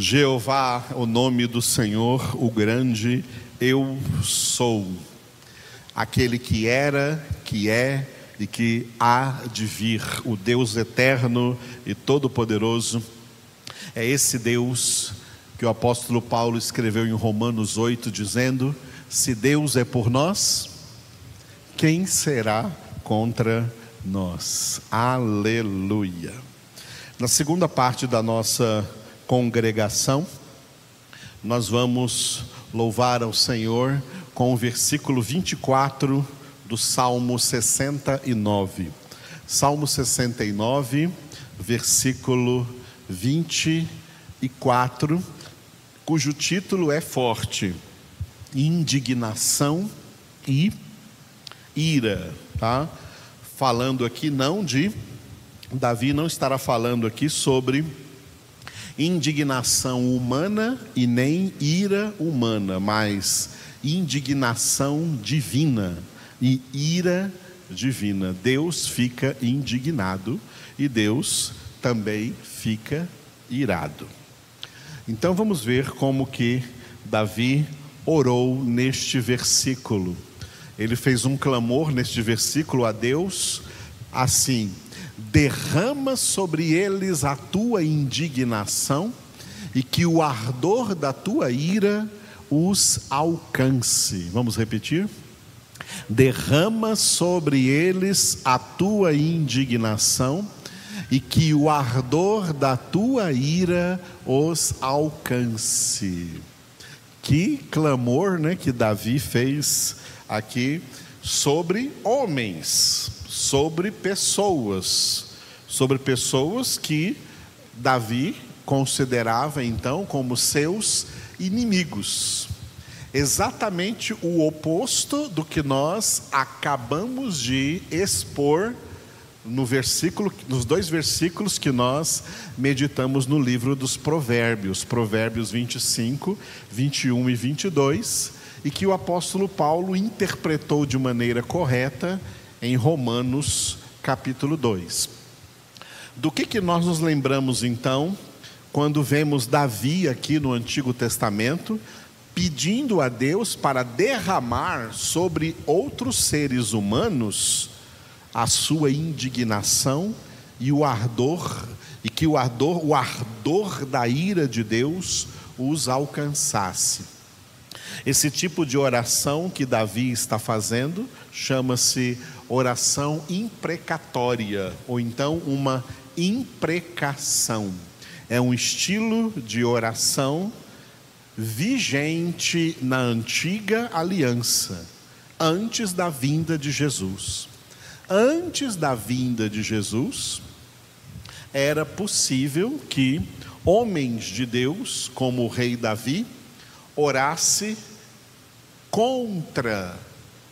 Jeová, o nome do Senhor, o grande eu sou, aquele que era, que é e que há de vir, o Deus eterno e todo-poderoso. É esse Deus que o apóstolo Paulo escreveu em Romanos 8, dizendo: Se Deus é por nós, quem será contra nós? Aleluia. Na segunda parte da nossa congregação, nós vamos louvar ao Senhor com o versículo 24 do Salmo 69. Salmo 69, versículo 24, cujo título é forte: Indignação e ira, tá? Falando aqui não de Davi não estará falando aqui sobre indignação humana e nem ira humana, mas indignação divina e ira divina. Deus fica indignado e Deus também fica irado. Então vamos ver como que Davi orou neste versículo. Ele fez um clamor neste versículo a Deus assim: derrama sobre eles a tua indignação e que o ardor da tua ira os alcance. Vamos repetir? Derrama sobre eles a tua indignação e que o ardor da tua ira os alcance. Que clamor, né, que Davi fez aqui sobre homens sobre pessoas, sobre pessoas que Davi considerava então como seus inimigos. Exatamente o oposto do que nós acabamos de expor no versículo, nos dois versículos que nós meditamos no livro dos Provérbios, Provérbios 25, 21 e 22, e que o apóstolo Paulo interpretou de maneira correta em Romanos capítulo 2. Do que, que nós nos lembramos então, quando vemos Davi aqui no Antigo Testamento, pedindo a Deus para derramar sobre outros seres humanos a sua indignação e o ardor, e que o ardor, o ardor da ira de Deus os alcançasse. Esse tipo de oração que Davi está fazendo chama-se oração imprecatória, ou então uma imprecação. É um estilo de oração vigente na antiga aliança, antes da vinda de Jesus. Antes da vinda de Jesus, era possível que homens de Deus, como o rei Davi, orasse contra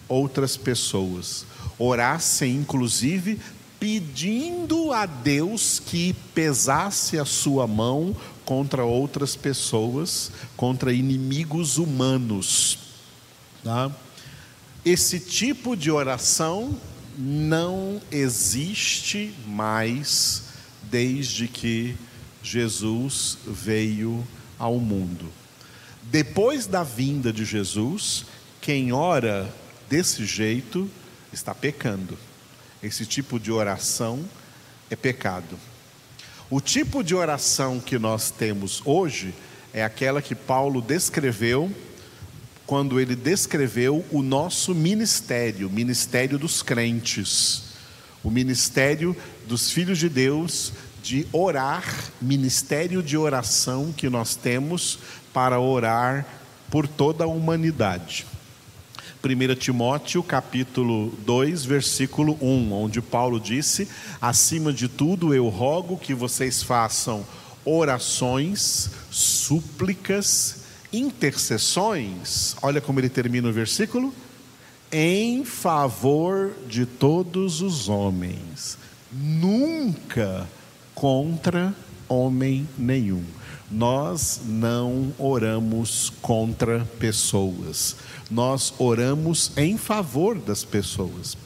outras pessoas, orasse inclusive pedindo a Deus que pesasse a sua mão contra outras pessoas, contra inimigos humanos. Tá? Esse tipo de oração não existe mais desde que Jesus veio ao mundo. Depois da vinda de Jesus, quem ora desse jeito está pecando. Esse tipo de oração é pecado. O tipo de oração que nós temos hoje é aquela que Paulo descreveu quando ele descreveu o nosso ministério, o ministério dos crentes, o ministério dos filhos de Deus de orar, ministério de oração que nós temos para orar por toda a humanidade. 1 Timóteo capítulo 2, versículo 1, onde Paulo disse: Acima de tudo eu rogo que vocês façam orações, súplicas, intercessões. Olha como ele termina o versículo: em favor de todos os homens, nunca contra homem nenhum. Nós não oramos contra pessoas, nós oramos em favor das pessoas.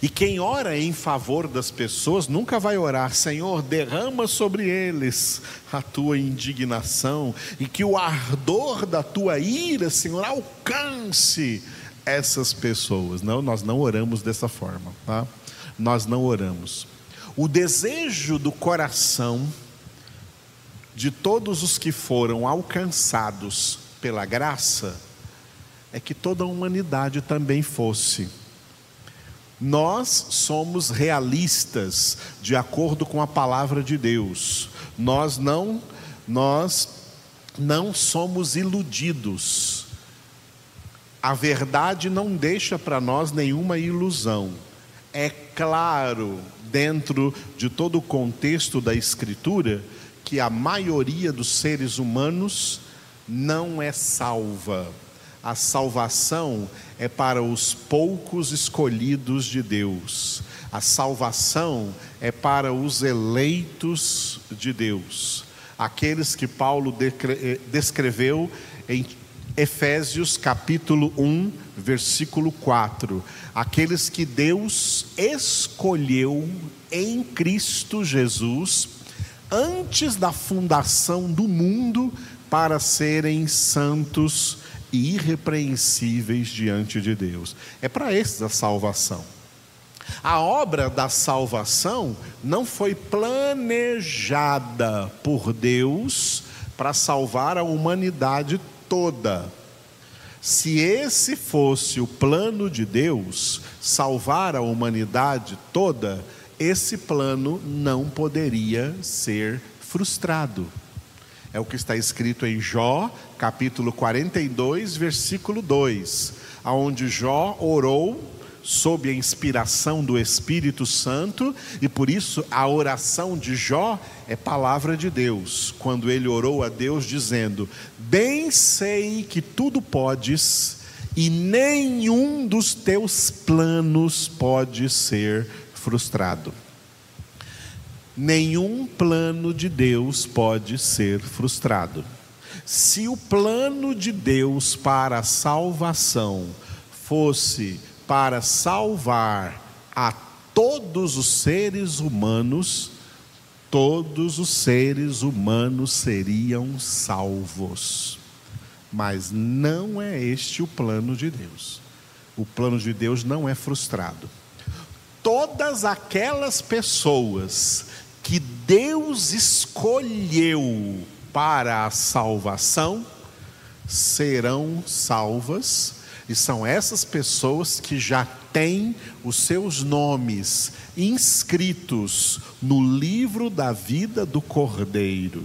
E quem ora em favor das pessoas nunca vai orar, Senhor, derrama sobre eles a tua indignação e que o ardor da tua ira, Senhor, alcance essas pessoas. Não, nós não oramos dessa forma, tá? Nós não oramos. O desejo do coração de todos os que foram alcançados pela graça é que toda a humanidade também fosse nós somos realistas de acordo com a palavra de Deus. Nós não nós não somos iludidos. A verdade não deixa para nós nenhuma ilusão. É claro, dentro de todo o contexto da escritura, que a maioria dos seres humanos não é salva a salvação é para os poucos escolhidos de Deus. A salvação é para os eleitos de Deus. Aqueles que Paulo eh, descreveu em Efésios capítulo 1, versículo 4. Aqueles que Deus escolheu em Cristo Jesus antes da fundação do mundo para serem santos e irrepreensíveis diante de Deus. É para esses a salvação. A obra da salvação não foi planejada por Deus para salvar a humanidade toda. Se esse fosse o plano de Deus, salvar a humanidade toda, esse plano não poderia ser frustrado. É o que está escrito em Jó, capítulo 42, versículo 2, aonde Jó orou sob a inspiração do Espírito Santo, e por isso a oração de Jó é palavra de Deus, quando ele orou a Deus dizendo: Bem sei que tudo podes, e nenhum dos teus planos pode ser frustrado nenhum plano de Deus pode ser frustrado. Se o plano de Deus para a salvação fosse para salvar a todos os seres humanos, todos os seres humanos seriam salvos. Mas não é este o plano de Deus. O plano de Deus não é frustrado. Todas aquelas pessoas que Deus escolheu para a salvação serão salvas, e são essas pessoas que já têm os seus nomes inscritos no livro da vida do Cordeiro.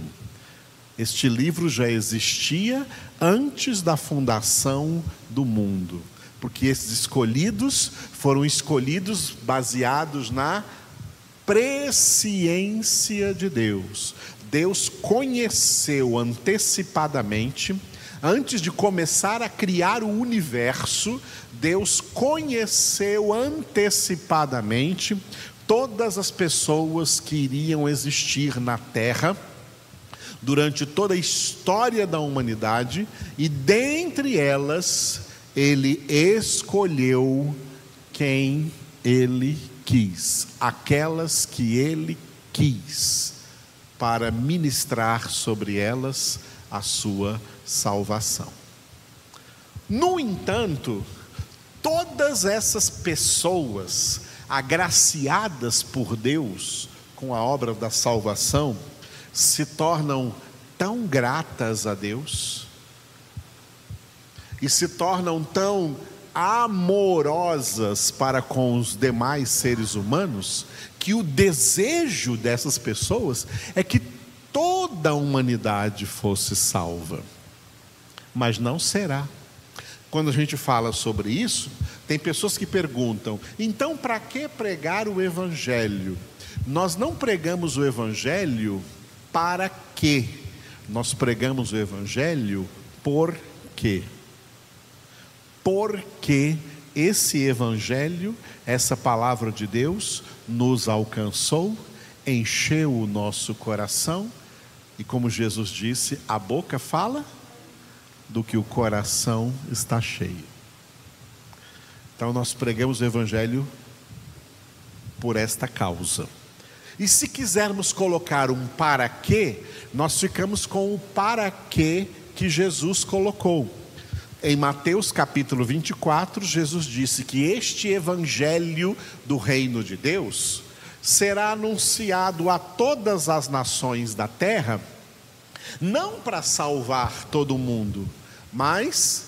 Este livro já existia antes da fundação do mundo, porque esses escolhidos foram escolhidos baseados na presciência de Deus. Deus conheceu antecipadamente, antes de começar a criar o universo, Deus conheceu antecipadamente todas as pessoas que iriam existir na terra durante toda a história da humanidade e dentre elas ele escolheu quem ele quis, aquelas que ele quis, para ministrar sobre elas a sua salvação. No entanto, todas essas pessoas agraciadas por Deus com a obra da salvação se tornam tão gratas a Deus e se tornam tão amorosas para com os demais seres humanos, que o desejo dessas pessoas é que toda a humanidade fosse salva. Mas não será. Quando a gente fala sobre isso, tem pessoas que perguntam: então, para que pregar o Evangelho? Nós não pregamos o Evangelho para quê? Nós pregamos o Evangelho por quê? Porque esse evangelho, essa palavra de Deus, nos alcançou, encheu o nosso coração, e como Jesus disse, a boca fala do que o coração está cheio. Então nós pregamos o evangelho por esta causa. E se quisermos colocar um para quê, nós ficamos com o para quê que Jesus colocou. Em Mateus capítulo 24, Jesus disse que este evangelho do reino de Deus será anunciado a todas as nações da terra, não para salvar todo mundo, mas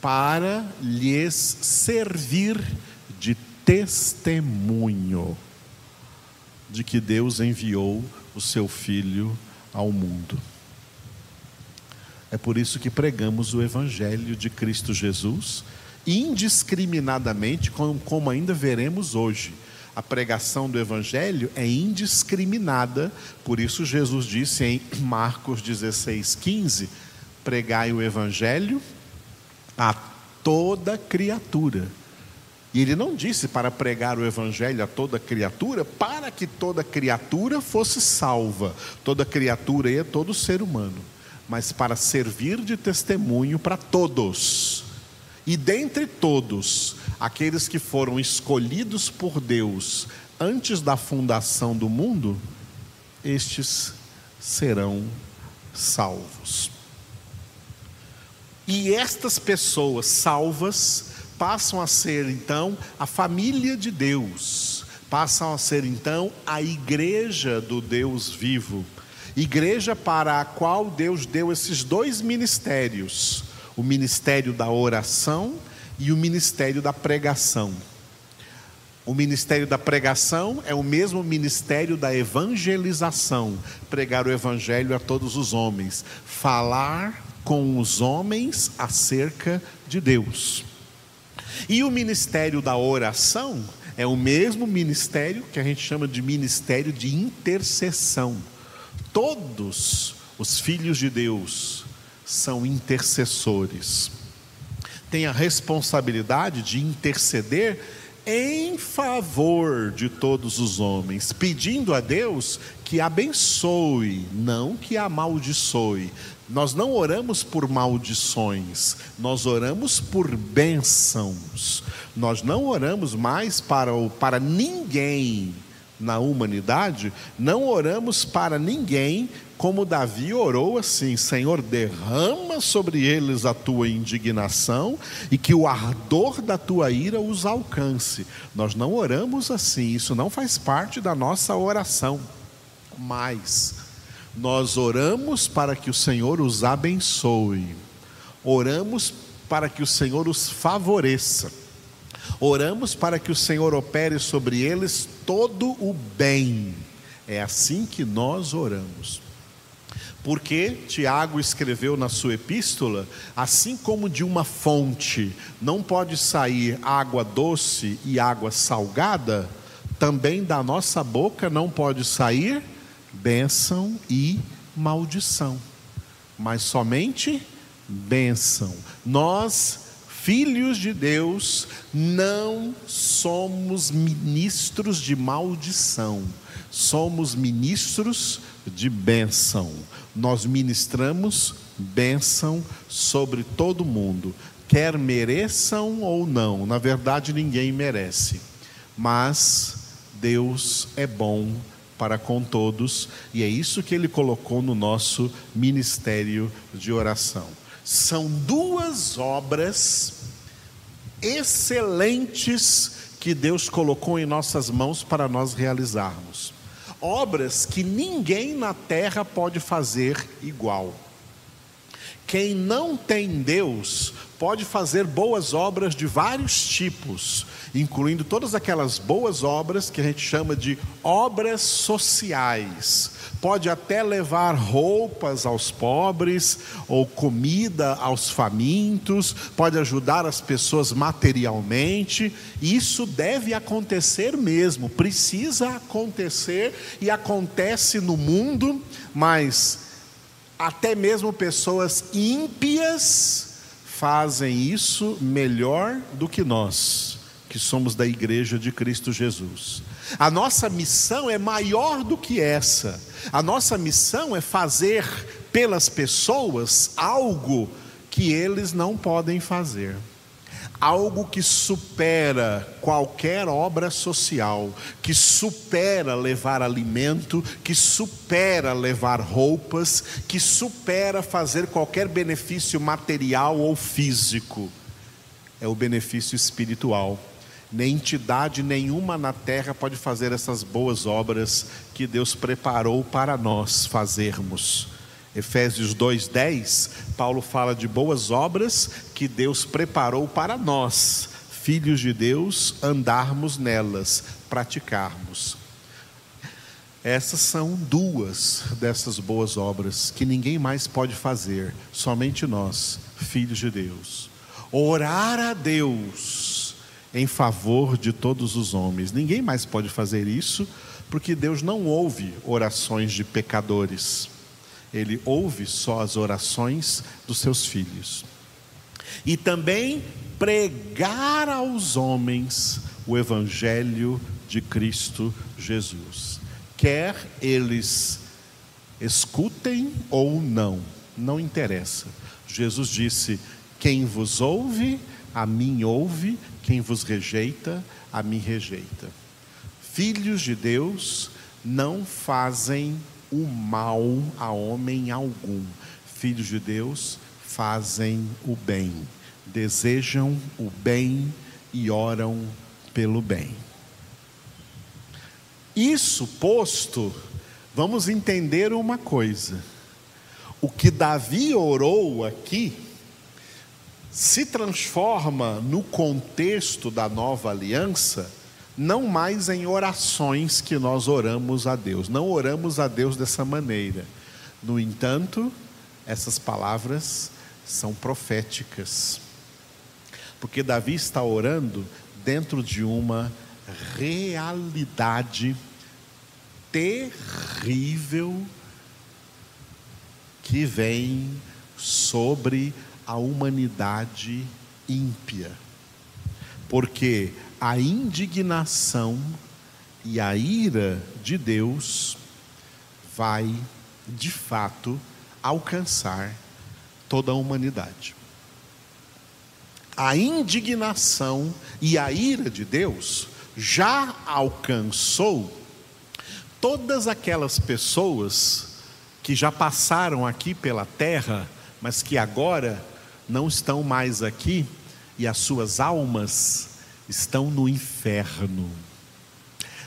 para lhes servir de testemunho de que Deus enviou o seu Filho ao mundo. É por isso que pregamos o Evangelho de Cristo Jesus, indiscriminadamente, como ainda veremos hoje. A pregação do Evangelho é indiscriminada, por isso Jesus disse em Marcos 16, 15: pregai o Evangelho a toda criatura. E ele não disse para pregar o evangelho a toda criatura, para que toda criatura fosse salva. Toda criatura é todo ser humano, mas para servir de testemunho para todos. E dentre todos, aqueles que foram escolhidos por Deus antes da fundação do mundo, estes serão salvos. E estas pessoas salvas passam a ser então a família de Deus, passam a ser então a igreja do Deus vivo, igreja para a qual Deus deu esses dois ministérios, o ministério da oração e o ministério da pregação. O ministério da pregação é o mesmo ministério da evangelização, pregar o evangelho a todos os homens, falar com os homens acerca de Deus. E o ministério da oração é o mesmo ministério que a gente chama de ministério de intercessão. Todos os filhos de Deus são intercessores. Têm a responsabilidade de interceder em favor de todos os homens, pedindo a Deus que abençoe, não que amaldiçoe. Nós não oramos por maldições, nós oramos por bênçãos. Nós não oramos mais para, para ninguém na humanidade, não oramos para ninguém como Davi orou assim: Senhor, derrama sobre eles a tua indignação e que o ardor da tua ira os alcance. Nós não oramos assim, isso não faz parte da nossa oração. Mas nós oramos para que o Senhor os abençoe, oramos para que o Senhor os favoreça, oramos para que o Senhor opere sobre eles todo o bem. É assim que nós oramos. Porque Tiago escreveu na sua epístola: assim como de uma fonte não pode sair água doce e água salgada, também da nossa boca não pode sair bênção e maldição, mas somente bênção. Nós, filhos de Deus, não somos ministros de maldição, somos ministros de bênção. Nós ministramos bênção sobre todo mundo, quer mereçam ou não, na verdade ninguém merece, mas Deus é bom para com todos, e é isso que ele colocou no nosso ministério de oração. São duas obras excelentes que Deus colocou em nossas mãos para nós realizarmos. Obras que ninguém na terra pode fazer igual. Quem não tem Deus pode fazer boas obras de vários tipos, incluindo todas aquelas boas obras que a gente chama de obras sociais. Pode até levar roupas aos pobres ou comida aos famintos, pode ajudar as pessoas materialmente. Isso deve acontecer mesmo, precisa acontecer e acontece no mundo, mas até mesmo pessoas ímpias fazem isso melhor do que nós, que somos da igreja de Cristo Jesus. A nossa missão é maior do que essa. A nossa missão é fazer pelas pessoas algo que eles não podem fazer. Algo que supera qualquer obra social, que supera levar alimento, que supera levar roupas, que supera fazer qualquer benefício material ou físico. É o benefício espiritual. Nem entidade nenhuma na terra pode fazer essas boas obras que Deus preparou para nós fazermos. Efésios 2:10, Paulo fala de boas obras que Deus preparou para nós, filhos de Deus, andarmos nelas, praticarmos. Essas são duas dessas boas obras que ninguém mais pode fazer, somente nós, filhos de Deus. Orar a Deus em favor de todos os homens. Ninguém mais pode fazer isso, porque Deus não ouve orações de pecadores ele ouve só as orações dos seus filhos. E também pregar aos homens o Evangelho de Cristo Jesus. Quer eles escutem ou não, não interessa. Jesus disse: Quem vos ouve, a mim ouve, quem vos rejeita, a mim rejeita. Filhos de Deus não fazem o mal a homem algum. Filhos de Deus fazem o bem, desejam o bem e oram pelo bem. Isso posto, vamos entender uma coisa. O que Davi orou aqui se transforma no contexto da nova aliança não mais em orações que nós oramos a Deus, não oramos a Deus dessa maneira. No entanto, essas palavras são proféticas, porque Davi está orando dentro de uma realidade terrível que vem sobre a humanidade ímpia. Porque a indignação e a ira de Deus vai, de fato, alcançar toda a humanidade. A indignação e a ira de Deus já alcançou todas aquelas pessoas que já passaram aqui pela terra, mas que agora não estão mais aqui e as suas almas estão no inferno.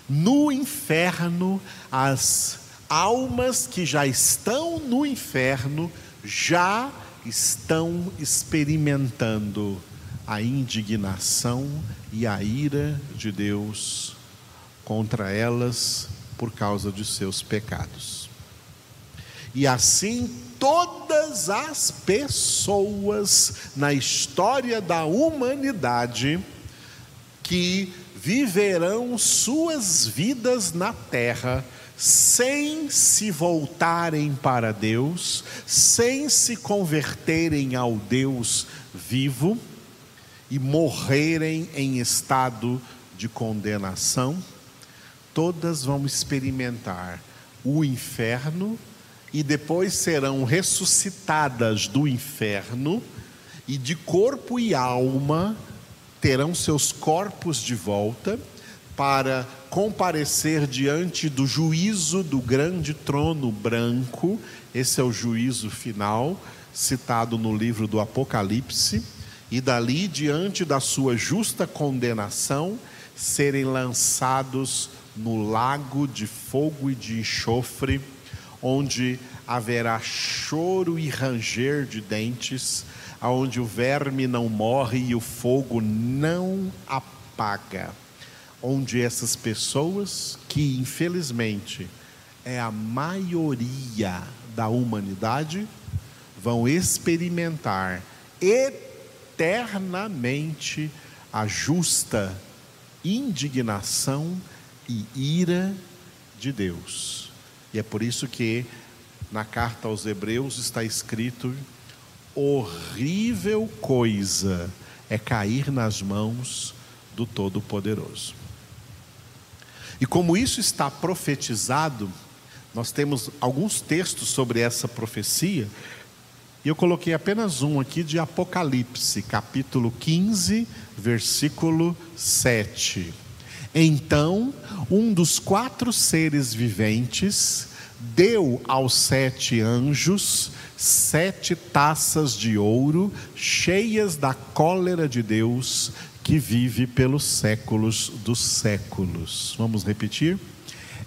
No inferno, as almas que já estão no inferno já estão experimentando a indignação e a ira de Deus contra elas por causa de seus pecados. E assim todas as pessoas na história da humanidade que viverão suas vidas na terra sem se voltarem para Deus, sem se converterem ao Deus vivo e morrerem em estado de condenação, todas vão experimentar o inferno e depois serão ressuscitadas do inferno e de corpo e alma terão seus corpos de volta para comparecer diante do juízo do grande trono branco. Esse é o juízo final, citado no livro do Apocalipse. E dali, diante da sua justa condenação, serem lançados no lago de fogo e de enxofre, onde haverá choro e ranger de dentes aonde o verme não morre e o fogo não apaga. Onde essas pessoas, que infelizmente é a maioria da humanidade, vão experimentar eternamente a justa indignação e ira de Deus. E é por isso que na carta aos Hebreus está escrito horrível coisa é cair nas mãos do Todo-Poderoso. E como isso está profetizado, nós temos alguns textos sobre essa profecia, E eu coloquei apenas um aqui de Apocalipse, capítulo 15, versículo 7. Então, um dos quatro seres viventes deu aos sete anjos sete taças de ouro cheias da cólera de Deus que vive pelos séculos dos séculos. Vamos repetir?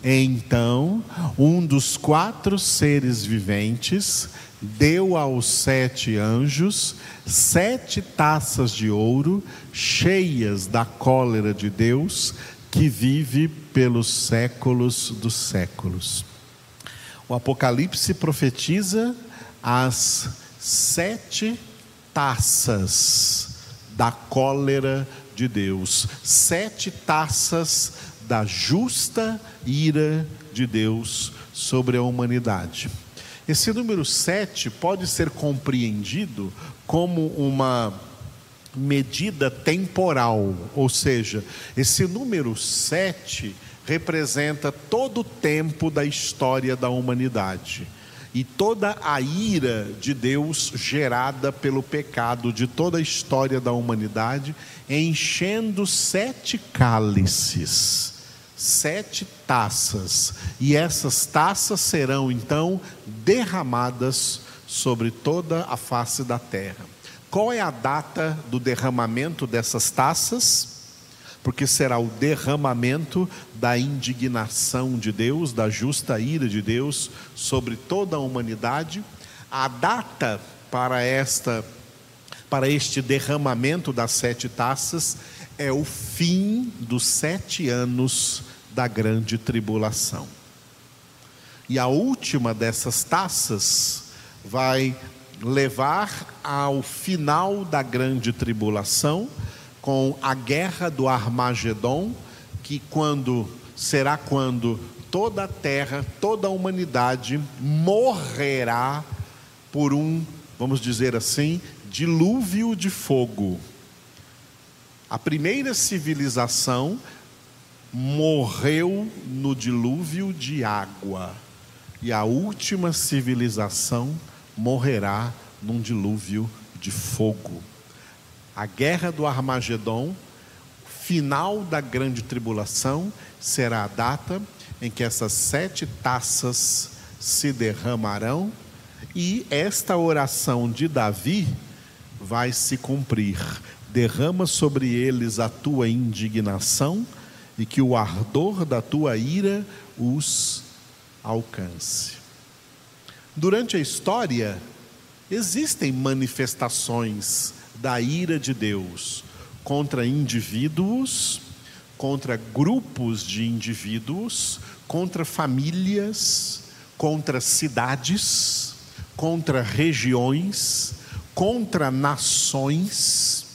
Então, um dos quatro seres viventes deu aos sete anjos sete taças de ouro cheias da cólera de Deus que vive pelos séculos dos séculos. O Apocalipse profetiza as sete taças da cólera de Deus, sete taças da justa ira de Deus sobre a humanidade. Esse número sete pode ser compreendido como uma medida temporal, ou seja, esse número sete representa todo o tempo da história da humanidade e toda a ira de Deus gerada pelo pecado de toda a história da humanidade, enchendo sete cálices, sete taças, e essas taças serão então derramadas sobre toda a face da terra. Qual é a data do derramamento dessas taças? Porque será o derramamento da indignação de Deus, da justa ira de Deus sobre toda a humanidade. A data para esta para este derramamento das sete taças é o fim dos sete anos da grande tribulação. E a última dessas taças vai levar ao final da grande tribulação, com a guerra do Armagedon, que quando será quando toda a terra, toda a humanidade morrerá por um, vamos dizer assim, dilúvio de fogo. A primeira civilização morreu no dilúvio de água, e a última civilização morrerá num dilúvio de fogo. A guerra do Armagedon, final da grande tribulação, será a data em que essas sete taças se derramarão e esta oração de Davi vai se cumprir. Derrama sobre eles a tua indignação e que o ardor da tua ira os alcance. Durante a história, existem manifestações da ira de Deus contra indivíduos, contra grupos de indivíduos, contra famílias, contra cidades, contra regiões, contra nações.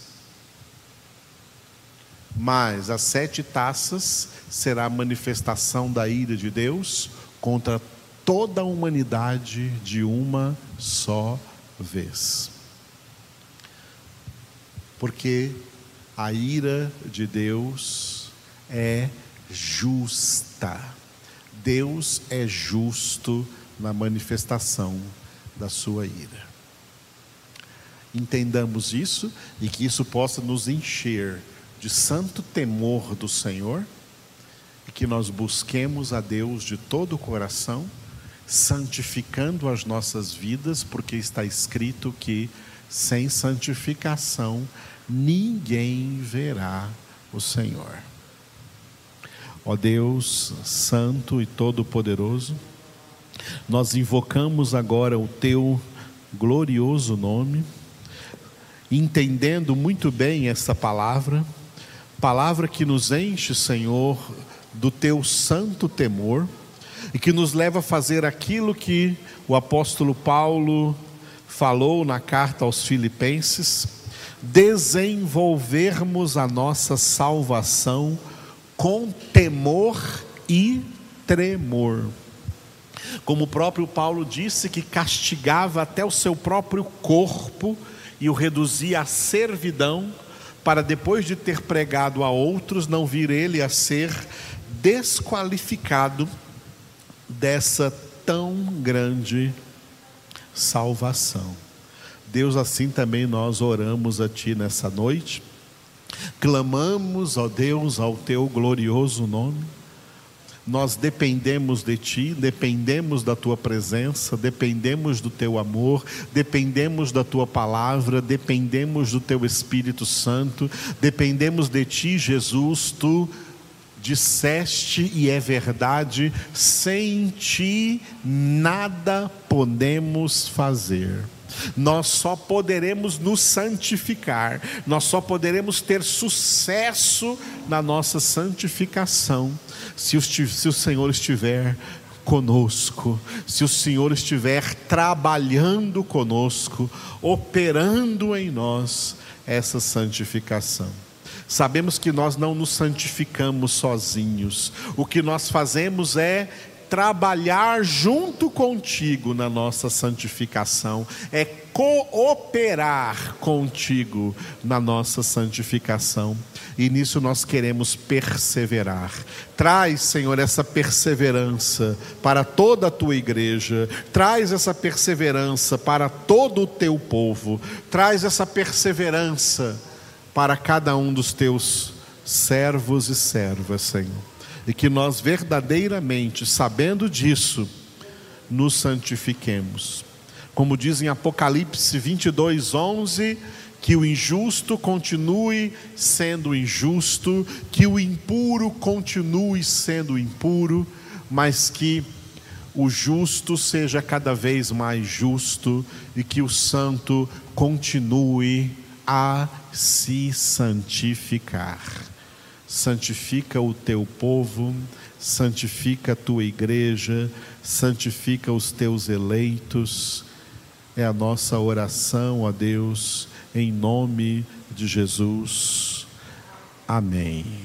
Mas as sete taças será a manifestação da ira de Deus contra toda a humanidade de uma só vez. Porque a ira de Deus é justa. Deus é justo na manifestação da sua ira. Entendamos isso e que isso possa nos encher de santo temor do Senhor e que nós busquemos a Deus de todo o coração santificando as nossas vidas, porque está escrito que sem santificação ninguém verá o Senhor. Ó Deus Santo e Todo-Poderoso, nós invocamos agora o Teu glorioso nome, entendendo muito bem essa palavra, palavra que nos enche, Senhor, do Teu santo temor e que nos leva a fazer aquilo que o apóstolo Paulo falou na carta aos Filipenses, desenvolvermos a nossa salvação com temor e tremor. Como o próprio Paulo disse que castigava até o seu próprio corpo e o reduzia à servidão, para depois de ter pregado a outros, não vir ele a ser desqualificado dessa tão grande salvação. Deus, assim também nós oramos a Ti nessa noite, clamamos, ó Deus, ao Teu glorioso nome nós dependemos de Ti, dependemos da Tua presença, dependemos do Teu amor, dependemos da Tua palavra, dependemos do Teu Espírito Santo, dependemos de Ti, Jesus, Tu disseste e é verdade, sem Ti nada podemos fazer. Nós só poderemos nos santificar, nós só poderemos ter sucesso na nossa santificação se o, se o Senhor estiver conosco, se o Senhor estiver trabalhando conosco, operando em nós essa santificação. Sabemos que nós não nos santificamos sozinhos, o que nós fazemos é trabalhar junto contigo na nossa santificação, é cooperar contigo na nossa santificação. E nisso nós queremos perseverar. Traz, Senhor, essa perseverança para toda a tua igreja, traz essa perseverança para todo o teu povo, traz essa perseverança para cada um dos teus servos e servas, Senhor e que nós verdadeiramente, sabendo disso, nos santifiquemos. Como diz em Apocalipse 22, 11, que o injusto continue sendo injusto, que o impuro continue sendo impuro, mas que o justo seja cada vez mais justo e que o santo continue a se santificar santifica o teu povo, santifica a tua igreja, santifica os teus eleitos. É a nossa oração a Deus, em nome de Jesus. Amém.